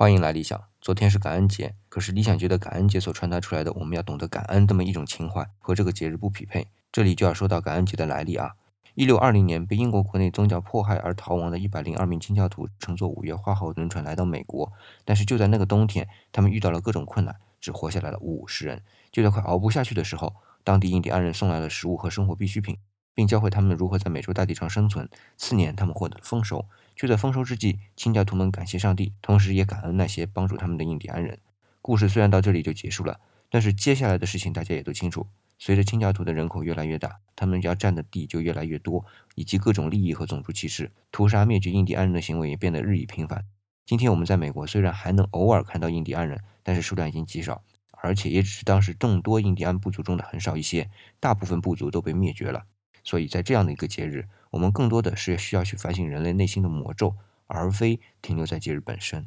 欢迎来理想。昨天是感恩节，可是理想觉得感恩节所传达出来的我们要懂得感恩这么一种情怀和这个节日不匹配。这里就要说到感恩节的来历啊。一六二零年，被英国国内宗教迫害而逃亡的一百零二名清教徒乘坐五月花号轮船来到美国，但是就在那个冬天，他们遇到了各种困难，只活下来了五十人。就在快熬不下去的时候，当地印第安人送来了食物和生活必需品。并教会他们如何在美洲大地上生存。次年，他们获得了丰收。就在丰收之际，清教徒们感谢上帝，同时也感恩那些帮助他们的印第安人。故事虽然到这里就结束了，但是接下来的事情大家也都清楚。随着清教徒的人口越来越大，他们要占的地就越来越多，以及各种利益和种族歧视、屠杀灭绝印第安人的行为也变得日益频繁。今天我们在美国虽然还能偶尔看到印第安人，但是数量已经极少，而且也只是当时众多印第安部族中的很少一些，大部分部族都被灭绝了。所以在这样的一个节日，我们更多的是需要去反省人类内心的魔咒，而非停留在节日本身。